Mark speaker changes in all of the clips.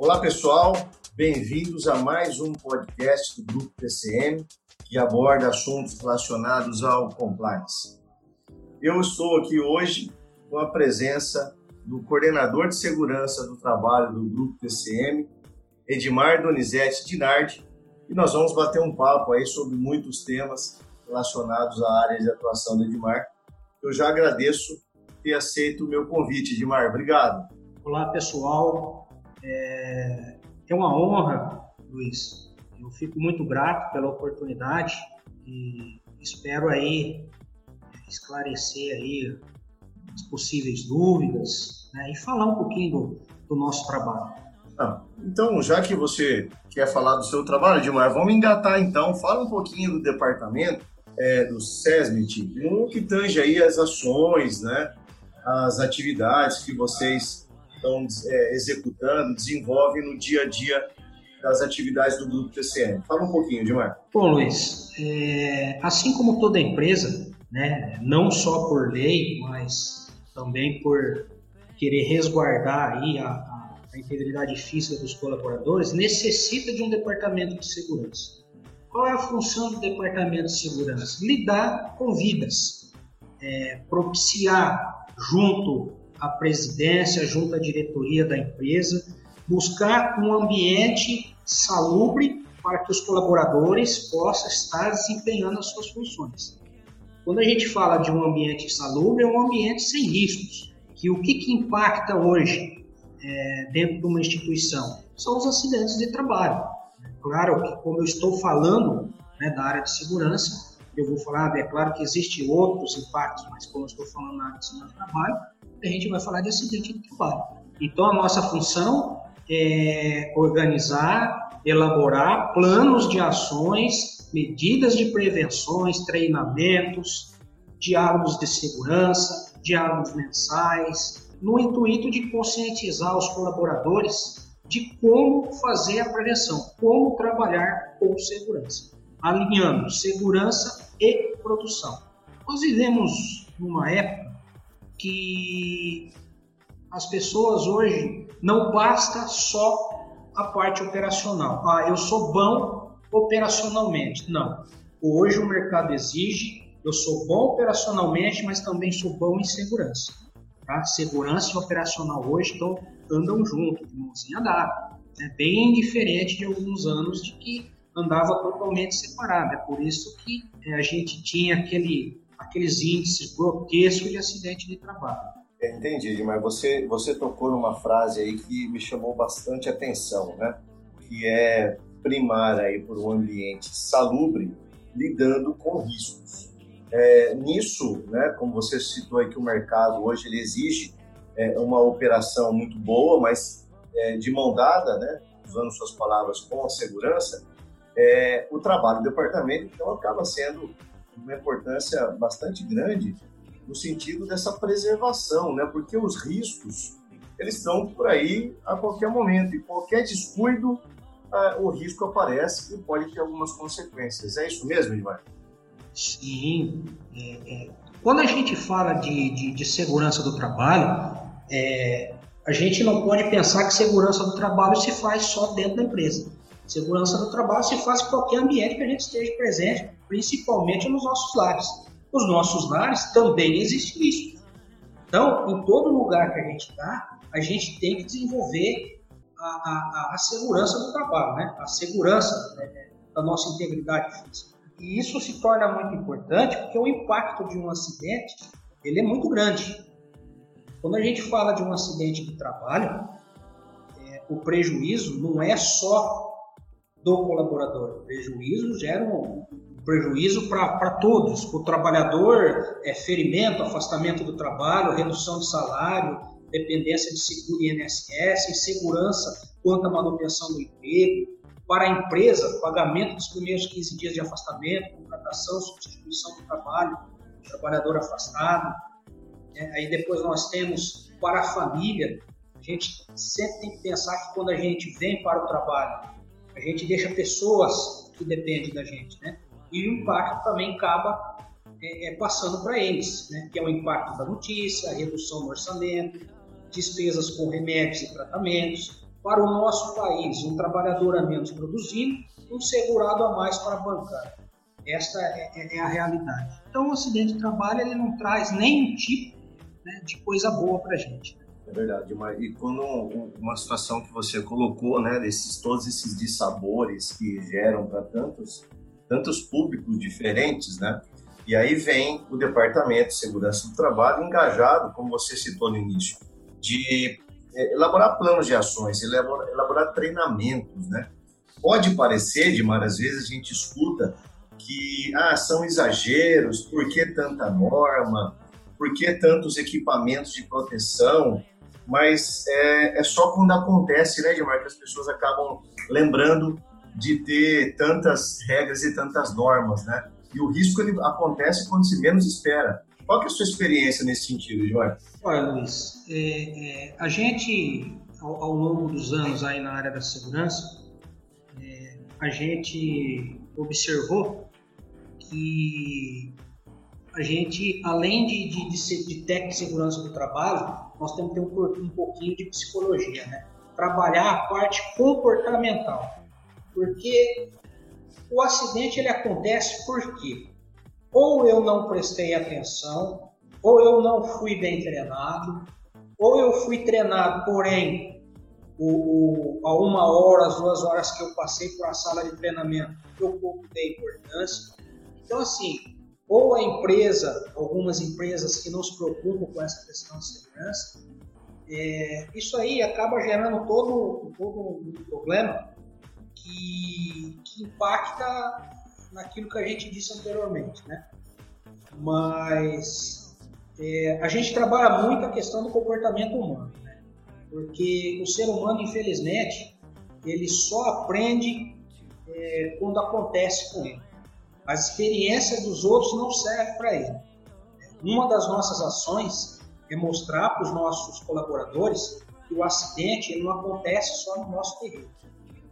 Speaker 1: Olá, pessoal. Bem-vindos a mais um podcast do Grupo TCM, que aborda assuntos relacionados ao compliance. Eu estou aqui hoje com a presença do coordenador de segurança do trabalho do Grupo TCM, Edmar Donizete Dinardi, e nós vamos bater um papo aí sobre muitos temas relacionados à área de atuação do Edmar. Eu já agradeço ter aceito o meu convite, Edmar. Obrigado.
Speaker 2: Olá, pessoal. É, é uma honra, Luiz. Eu fico muito grato pela oportunidade e espero aí esclarecer aí as possíveis dúvidas né, e falar um pouquinho do, do nosso trabalho.
Speaker 1: Ah, então, já que você quer falar do seu trabalho, Edmar, vamos engatar então. Fala um pouquinho do departamento é, do SESMIT, no que tange aí as ações, né, as atividades que vocês estão é, executando, desenvolvem no dia a dia das atividades do Grupo TCM. Fala um pouquinho, Edmar.
Speaker 2: Bom, Luiz, é, assim como toda empresa, né, não só por lei, mas também por querer resguardar aí a, a, a integridade física dos colaboradores, necessita de um departamento de segurança. Qual é a função do departamento de segurança? Lidar com vidas, é, propiciar junto à presidência, junto à diretoria da empresa, buscar um ambiente salubre para que os colaboradores possam estar desempenhando as suas funções. Quando a gente fala de um ambiente salubre, é um ambiente sem riscos. Que o que, que impacta hoje é, dentro de uma instituição são os acidentes de trabalho. Claro que, como eu estou falando né, da área de segurança, eu vou falar, é claro que existem outros impactos, mas como eu estou falando na área de segurança de trabalho, a gente vai falar de acidente de trabalho. Então, a nossa função é organizar, elaborar planos de ações medidas de prevenções, treinamentos, diálogos de segurança, diálogos mensais, no intuito de conscientizar os colaboradores de como fazer a prevenção, como trabalhar com segurança, alinhando segurança e produção. Nós vivemos numa época que as pessoas hoje não basta só a parte operacional. Ah, eu sou bom operacionalmente. Não. Hoje o mercado exige, eu sou bom operacionalmente, mas também sou bom em segurança. Tá? Segurança e operacional hoje então, andam junto, de mãozinha dada. É bem diferente de alguns anos de que andava totalmente separado. É por isso que é, a gente tinha aquele, aqueles índices grotescos de acidente de trabalho.
Speaker 1: Entendi, mas você, você tocou numa frase aí que me chamou bastante atenção, né? Que é primar aí por um ambiente salubre, lidando com riscos. É, nisso, né, como você citou aí que o mercado hoje ele exige é, uma operação muito boa, mas é, de mão dada, né, usando suas palavras com a segurança, é, o trabalho do departamento então acaba sendo uma importância bastante grande no sentido dessa preservação, né, porque os riscos eles estão por aí a qualquer momento e qualquer descuido uh, o risco aparece e pode ter algumas consequências. É isso mesmo, Ivan?
Speaker 2: Sim. É, é. Quando a gente fala de, de, de segurança do trabalho, é, a gente não pode pensar que segurança do trabalho se faz só dentro da empresa. Segurança do trabalho se faz em qualquer ambiente que a gente esteja presente, principalmente nos nossos lares. Nos nossos lares também existe isso. Então, em todo lugar que a gente está, a gente tem que desenvolver a, a, a segurança do trabalho, né? a segurança né, da nossa integridade física. E isso se torna muito importante porque o impacto de um acidente ele é muito grande. Quando a gente fala de um acidente de trabalho, é, o prejuízo não é só do colaborador. O prejuízo gera um, prejuízo para todos. Para o trabalhador, é ferimento, afastamento do trabalho, redução de salário, dependência de seguro e INSS, insegurança quanto à manutenção do emprego, para a empresa, pagamento dos primeiros 15 dias de afastamento, contratação, substituição do trabalho, trabalhador afastado. É, aí depois nós temos para a família, a gente sempre tem que pensar que quando a gente vem para o trabalho, a gente deixa pessoas que dependem da gente, né? E o impacto também acaba é, é, passando para eles, né? Que é o impacto da notícia, a redução do orçamento, despesas com remédios e tratamentos. para o nosso país, um trabalhador a menos produzindo, um segurado a mais para bancar. Esta é, é, é, a realidade. Então, o acidente de trabalho ele não traz nenhum tipo né, de coisa boa para a gente.
Speaker 1: É verdade, mas e quando uma situação que você colocou, né, desses todos esses dissabores que geram para tantos tantos públicos diferentes, né? E aí vem o Departamento de Segurança do Trabalho engajado, como você citou no início, de é, elaborar planos de ações, elaborar, elaborar treinamentos, né? Pode parecer, de várias vezes a gente escuta que ah, são exageros, por que tanta norma, por que tantos equipamentos de proteção, mas é, é só quando acontece, né, Edmar, que as pessoas acabam lembrando de ter tantas regras e tantas normas, né? E o risco ele acontece quando se menos espera. Qual é a sua experiência nesse sentido, Jorge?
Speaker 2: Olha, Luiz, é, é, a gente, ao, ao, longo dos anos aí na área da segurança, é, a gente observou que a gente, além de, de, de, ser, de técnica de segurança do trabalho, nós temos que ter um, um pouquinho de psicologia, né? Trabalhar a parte comportamental. Porque o acidente ele acontece porque ou eu não prestei atenção, ou eu não fui bem treinado, ou eu fui treinado, porém, o, o, a uma hora, as duas horas que eu passei por a sala de treinamento, eu pouco dei importância. Então, assim, ou a empresa, algumas empresas que não se preocupam com essa questão de segurança, é, isso aí acaba gerando todo, todo um problema que, que impacta naquilo que a gente disse anteriormente, né? Mas é, a gente trabalha muito a questão do comportamento humano, né? Porque o ser humano, infelizmente, ele só aprende é, quando acontece com ele. As experiências dos outros não servem para ele. Uma das nossas ações é mostrar para os nossos colaboradores que o acidente ele não acontece só no nosso terreno.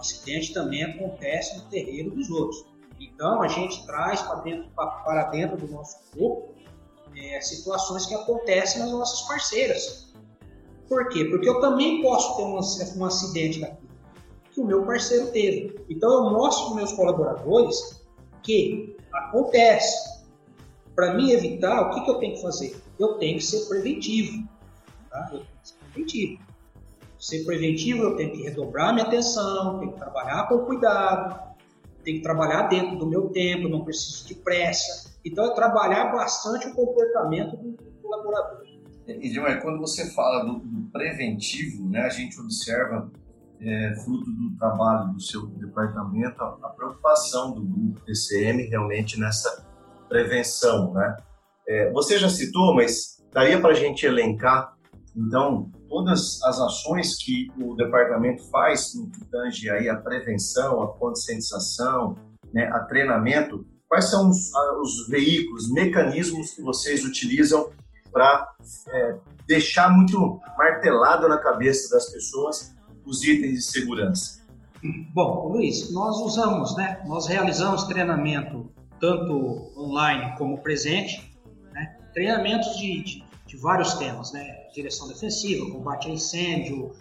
Speaker 2: Acidente também acontece no terreiro dos outros. Então, a gente traz para dentro, para dentro do nosso corpo é, situações que acontecem nas nossas parceiras. Por quê? Porque eu também posso ter um, um acidente daqui que o meu parceiro teve. Então, eu mostro para meus colaboradores que acontece. Para mim evitar, o que, que eu tenho que fazer? Eu tenho que ser preventivo. Tá? Eu tenho que ser preventivo ser preventivo, eu tenho que redobrar minha atenção, tenho que trabalhar com cuidado, tenho que trabalhar dentro do meu tempo, não preciso de pressa. Então, é trabalhar bastante o comportamento do colaborador.
Speaker 1: E, Gilmar, quando você fala do, do, preventivo, né, a gente observa, é, fruto do trabalho do seu departamento, a, a preocupação do grupo TCM realmente nessa prevenção. Né? É, você já citou, mas daria para a gente elencar, então, todas as ações que o departamento faz no que tange aí a prevenção, a conscientização, né, a treinamento, quais são os, os veículos, mecanismos que vocês utilizam para é, deixar muito martelado na cabeça das pessoas os itens de segurança?
Speaker 2: Bom, Luiz, nós usamos, né? Nós realizamos treinamento tanto online como presente, né? treinamentos de, de, de vários temas, né? direção defensiva, combate a incêndio,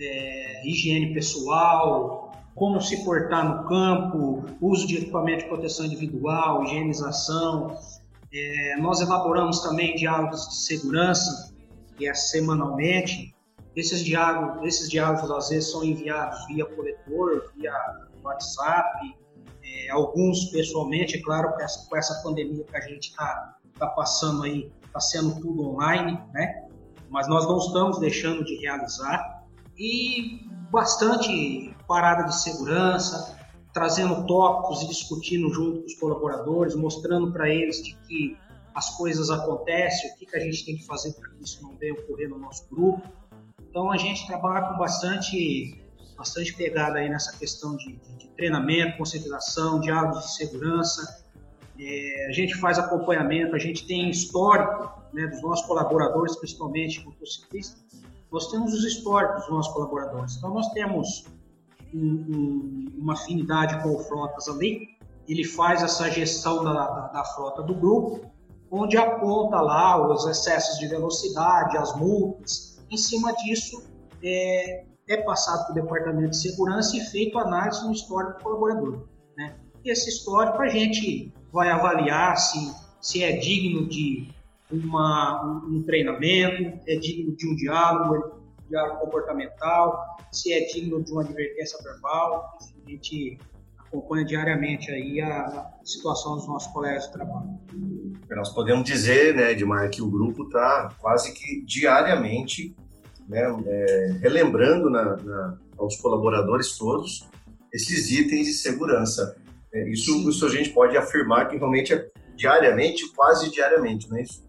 Speaker 2: é, higiene pessoal, como se portar no campo, uso de equipamento de proteção individual, higienização. É, nós elaboramos também diálogos de segurança, que é semanalmente. Esses diálogos, esses diálogos às vezes são enviados via coletor, via WhatsApp, é, alguns pessoalmente, é claro, com essa, com essa pandemia que a gente está tá passando aí, está sendo tudo online, né? mas nós não estamos deixando de realizar e bastante parada de segurança, trazendo tópicos e discutindo junto com os colaboradores, mostrando para eles de que as coisas acontecem, o que, que a gente tem que fazer para que isso não venha ocorrer no nosso grupo. Então a gente trabalha com bastante, bastante pegada aí nessa questão de, de, de treinamento, conscientização, diálogos de segurança, é, a gente faz acompanhamento, a gente tem histórico né, dos nossos colaboradores, principalmente motociclistas. Nós temos os históricos dos nossos colaboradores. Então, nós temos um, um, uma afinidade com o Frotas ali. Ele faz essa gestão da, da, da frota do grupo, onde aponta lá os excessos de velocidade, as multas. Em cima disso, é, é passado para o departamento de segurança e feito análise no histórico do colaborador. Né? E esse histórico a gente vai avaliar se, se é digno de uma, um, um treinamento, é digno de um diálogo, diálogo comportamental, se é digno de uma advertência verbal, a gente acompanha diariamente aí a situação dos nossos colegas de trabalho.
Speaker 1: Nós podemos dizer, né, Edmar, que o grupo está quase que diariamente né, é, relembrando na, na, aos colaboradores todos esses itens de segurança. É, isso, isso a gente pode afirmar que realmente é diariamente, quase diariamente, não é isso?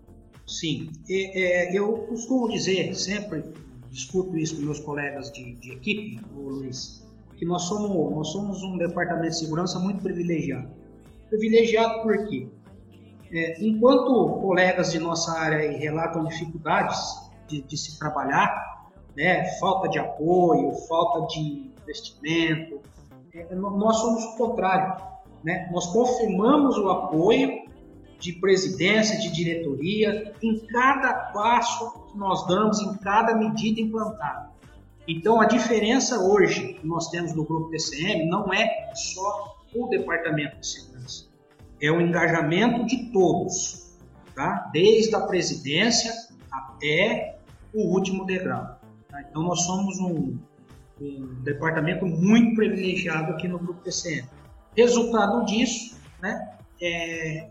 Speaker 2: Sim, é, eu costumo dizer sempre, discuto isso com meus colegas de, de equipe, o Luiz, que nós somos, nós somos um departamento de segurança muito privilegiado. Privilegiado por quê? É, enquanto colegas de nossa área relatam dificuldades de, de, se trabalhar, né, falta de apoio, falta de investimento, é, nós somos o contrário. Né? Nós confirmamos o apoio de presidência, de diretoria, em cada passo que nós damos, em cada medida implantada. Então, a diferença hoje que nós temos no grupo TCM não é só o departamento de segurança, é o engajamento de todos, tá? desde a presidência até o último degrau. Tá? Então, nós somos um, um departamento muito privilegiado aqui no grupo TCM. Resultado disso, né, é,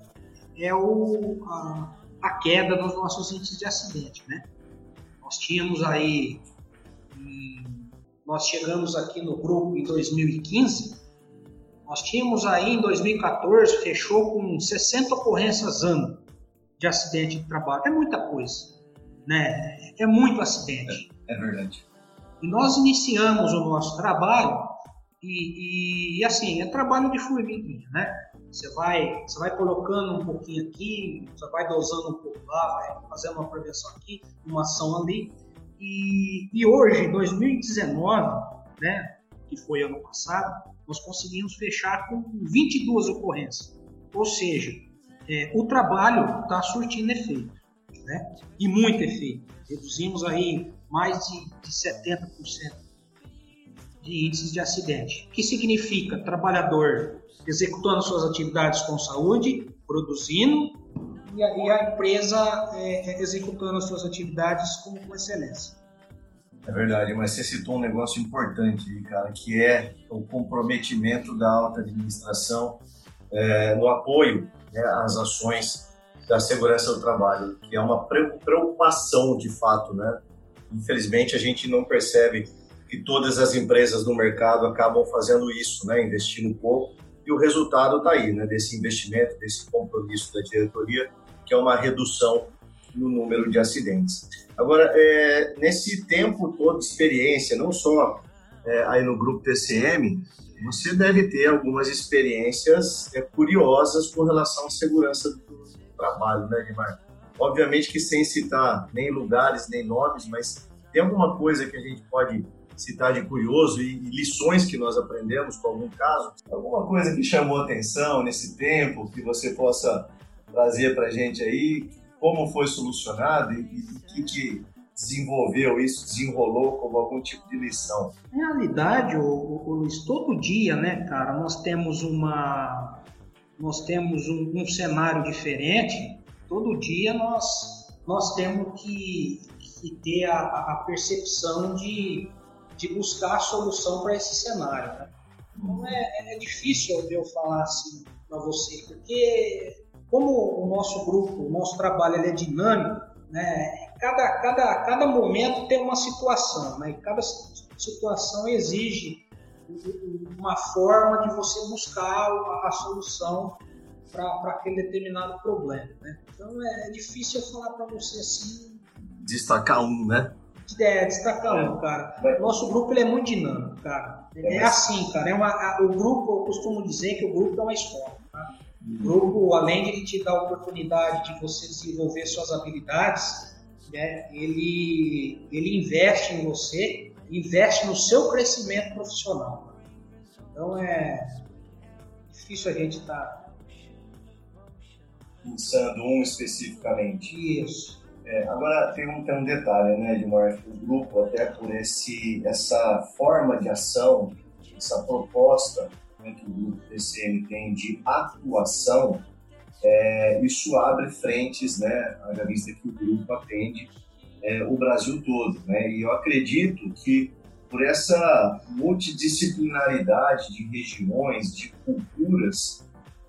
Speaker 2: é o, a, a, queda nos nossos índices de acidente, né? Nós tínhamos aí, nós chegamos aqui no grupo em 2015, nós tínhamos aí em 2014, fechou com 60 ocorrências ano de acidente de trabalho. É muita coisa, né? É muito acidente.
Speaker 1: É, é verdade.
Speaker 2: E nós iniciamos o nosso trabalho e, e, e assim, é trabalho de formiguinha, né? Você vai, você vai colocando um pouquinho aqui, você vai dosando um pouco lá, vai fazendo uma prevenção aqui, uma ação ali. E, e hoje, 2019, né, que foi ano passado, nós conseguimos fechar com 22 ocorrências. Ou seja, é, o trabalho está surtindo efeito, né? E muito efeito. Reduzimos aí mais de, de 70% de índices de acidente. O que significa trabalhador executando suas atividades com saúde, produzindo, e a, e a empresa é, é, executando as suas atividades com, com, excelência.
Speaker 1: É verdade, mas você citou um negócio importante, cara, que é o comprometimento da alta administração é, no apoio né, às ações da segurança do trabalho, que é uma preocupação de fato, né? Infelizmente a gente não percebe que todas as empresas no mercado acabam fazendo isso, né? Investindo pouco e o resultado está aí, né, desse investimento, desse compromisso da diretoria, que é uma redução no número de acidentes. Agora, é, nesse tempo todo de experiência, não só é, aí no grupo TCM, você deve ter algumas experiências é, curiosas com relação à segurança do trabalho, né, Guilherme? Obviamente que sem citar nem lugares, nem nomes, mas tem alguma coisa que a gente pode citar de curioso e, e lições que nós aprendemos com algum caso? Alguma coisa que chamou atenção nesse tempo que você possa trazer para a gente aí? Como foi solucionado e o que, que desenvolveu isso, desenrolou como algum tipo de lição?
Speaker 2: Na realidade, o, o, Luiz, todo dia, né, cara, nós temos uma, nós temos um, um cenário diferente. Todo dia nós, nós temos que, que ter a, a percepção de de buscar a solução para esse cenário. Né? Então é, é difícil eu falar assim para você, porque como o nosso grupo, o nosso trabalho ele é dinâmico, né? cada, cada, cada momento tem uma situação, né? e cada situação exige uma forma de você buscar a, a solução para aquele determinado problema. Né? Então é, é difícil eu falar para você assim.
Speaker 1: Destacar um, né?
Speaker 2: é, destacar um, cara. Nosso grupo ele é muito dinâmico, cara. É assim, cara. É uma, a, o grupo, eu costumo dizer que o grupo é uma escola. Tá? O grupo, além de ele te dar a oportunidade de você desenvolver suas habilidades, né, ele, ele investe em você, investe no seu crescimento profissional. Então é difícil a gente estar. Tá...
Speaker 1: Pensando um especificamente.
Speaker 2: Isso.
Speaker 1: É, agora tem um, tem um detalhe, né, Edmar? O grupo, até por esse, essa forma de ação, essa proposta né, que o grupo TCM tem de atuação, é, isso abre frentes, né, à vista que o grupo atende é, o Brasil todo. Né? E eu acredito que por essa multidisciplinaridade de regiões, de culturas,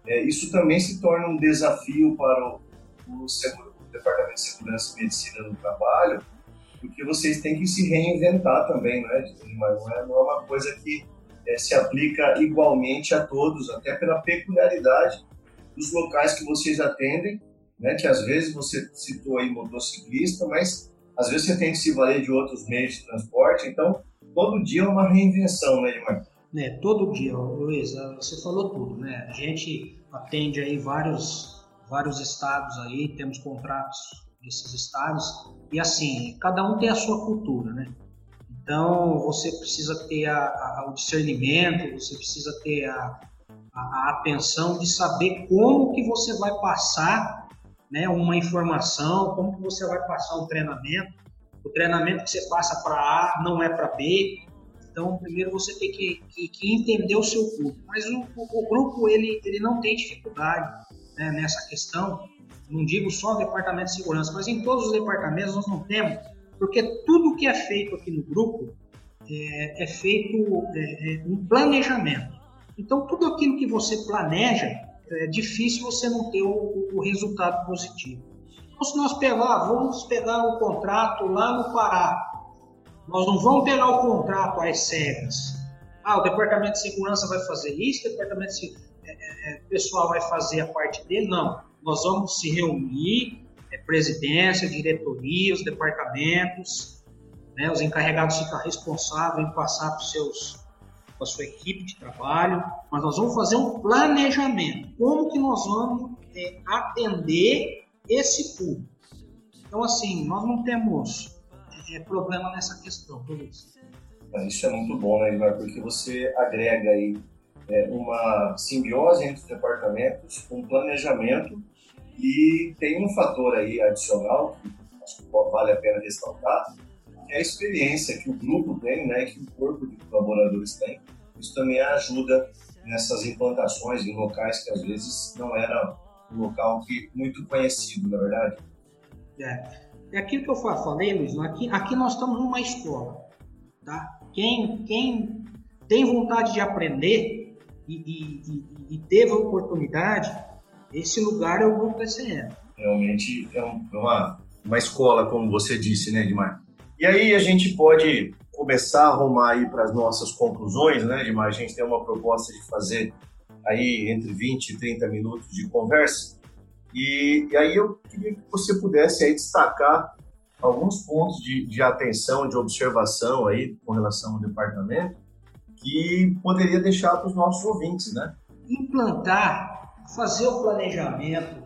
Speaker 1: é, isso também se torna um desafio para o, o, o, Departamento de Segurança e Medicina no Trabalho, porque vocês têm que se reinventar também, né? Mas não é, não é uma coisa que é, se aplica igualmente a todos, até pela peculiaridade dos locais que vocês atendem, né? Que às vezes você citou aí motociclista, mas às vezes você tem que se valer de outros meios de transporte, então todo dia é uma reinvenção, né, Edmar?
Speaker 2: É, todo dia, Luiz, você falou tudo, né? A gente atende aí vários, vários estados aí, temos contratos desses estados, e assim, cada um tem a sua cultura, né? Então, você precisa ter a, a, o discernimento, você precisa ter a, a, atenção de saber como que você vai passar né, uma informação, como que você vai passar um treinamento. O treinamento que você passa para A não é para B. Então, primeiro você tem que, que, que, entender o seu público. Mas o, o, o grupo ele, ele não tem dificuldade né, nessa questão. Não digo só no departamento de segurança, mas em todos os departamentos nós não temos, porque tudo que é feito aqui no grupo é, é feito é, é um planejamento. Então, tudo aquilo que você planeja, é difícil você não ter o, o resultado positivo. Então, se nós pegar, vamos pegar o contrato lá no Pará, nós não vamos pegar o contrato às cegas. Ah, o departamento de segurança vai fazer isso, o departamento de é, é, é, pessoal vai fazer a parte dele. Não, nós vamos se reunir, é, presidência, diretoria, os departamentos, né, os encarregados ficam responsáveis em passar para seus com a sua equipe de trabalho, mas nós vamos fazer um planejamento. Como que nós vamos é, atender esse público? Então, assim, nós não temos é, problema nessa questão, Luiz.
Speaker 1: Isso é muito bom, né, Edmar? Porque você agrega aí é, uma simbiose entre os departamentos, um planejamento e tem um fator aí adicional que acho que vale a pena ressaltar, é a experiência que o grupo tem, né, que o corpo de colaboradores tem. Isso também ajuda nessas implantações em locais que às vezes não era um local que, muito conhecido, na verdade.
Speaker 2: É. É aquilo que eu falei, Luiz, aqui, aqui nós estamos numa escola. Tá? Quem, quem tem vontade de aprender e, e, e, e teve a oportunidade, esse lugar é o Grupo TCM.
Speaker 1: Realmente é, é uma, uma escola, como você disse, né, Edmar? E aí a gente pode começar a arrumar aí para as nossas conclusões, né, Edmar? A gente tem uma proposta de fazer aí entre 20 e 30 minutos de conversa. E, e aí eu queria que você pudesse aí destacar alguns pontos de, de atenção, de observação aí com relação ao departamento que poderia deixar para os nossos ouvintes, né?
Speaker 2: Implantar, fazer o planejamento,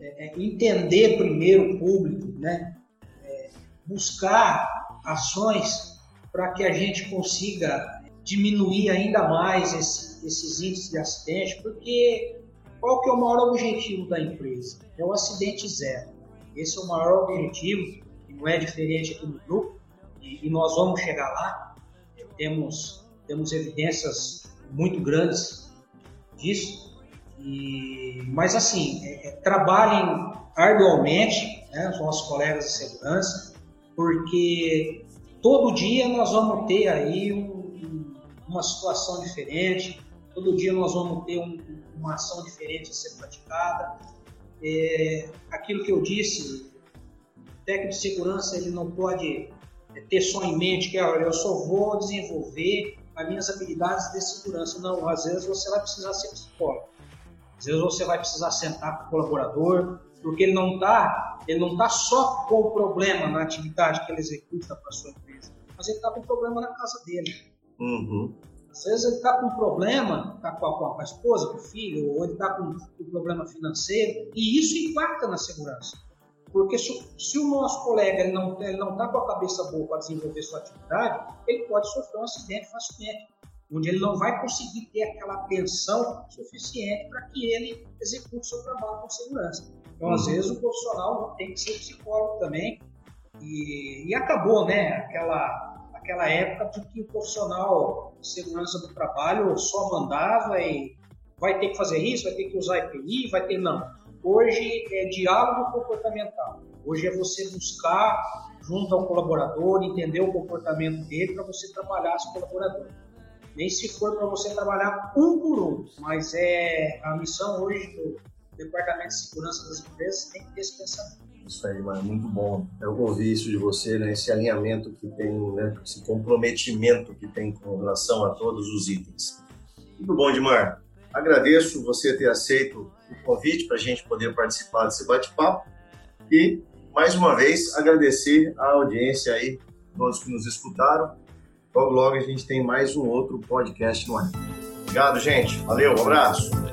Speaker 2: é, é, entender primeiro o público, né? buscar ações para que a gente consiga diminuir ainda mais esse, esses índices de acidente, porque qual que é o maior objetivo da empresa? É o acidente zero. Esse é o maior objetivo, e não é diferente aqui no grupo, e, e nós vamos chegar lá. Temos, temos evidências muito grandes disso, e, mas assim, é, é, trabalhem arduamente, né, os nossos colegas de segurança, porque todo dia nós vamos ter aí um, uma situação diferente, todo dia nós vamos ter um, uma ação diferente a ser praticada. É, aquilo que eu disse, o técnico de segurança ele não pode é, ter só em mente que olha, eu só vou desenvolver as minhas habilidades de segurança. Não, às vezes você vai precisar ser psicólogo, às vezes você vai precisar sentar com o colaborador, porque ele não está ele não tá só com o problema na atividade que ele executa para sua empresa, mas ele está com problema na casa dele.
Speaker 1: Uhum.
Speaker 2: Às vezes ele está com um problema, está com, com, a esposa, com o filho, ou ele está com um problema financeiro, e isso impacta na segurança. Porque se, se o nosso colega ele não está com a cabeça boa para desenvolver sua atividade, ele pode sofrer um acidente facilmente onde ele não vai conseguir ter aquela atenção suficiente para que ele execute seu trabalho com segurança. Então, às vezes, o profissional tem que ser psicólogo também. E, e acabou, né? Aquela, aquela época de que o profissional segurança do trabalho só mandava e vai ter que fazer isso, vai ter que usar EPI, vai ter. Não. Hoje é diálogo comportamental. Hoje é você buscar junto ao colaborador, entender o comportamento dele para você trabalhar esse colaborador. Nem se for para você trabalhar um por um, mas é a missão hoje do Departamento de Segurança das Empresas tem que ter esse pensamento.
Speaker 1: Isso aí, mano, muito bom. Eu ouvi isso de você, né? Esse alinhamento que tem, né? Esse comprometimento que tem com relação a todos os itens. Muito bom, Edmar. Agradeço você ter aceito o convite para a gente poder participar desse bate-papo e mais uma vez agradecer a audiência aí, todos que nos escutaram. Logo, logo a gente tem mais um outro podcast no ar. Obrigado, gente. Valeu, um abraço.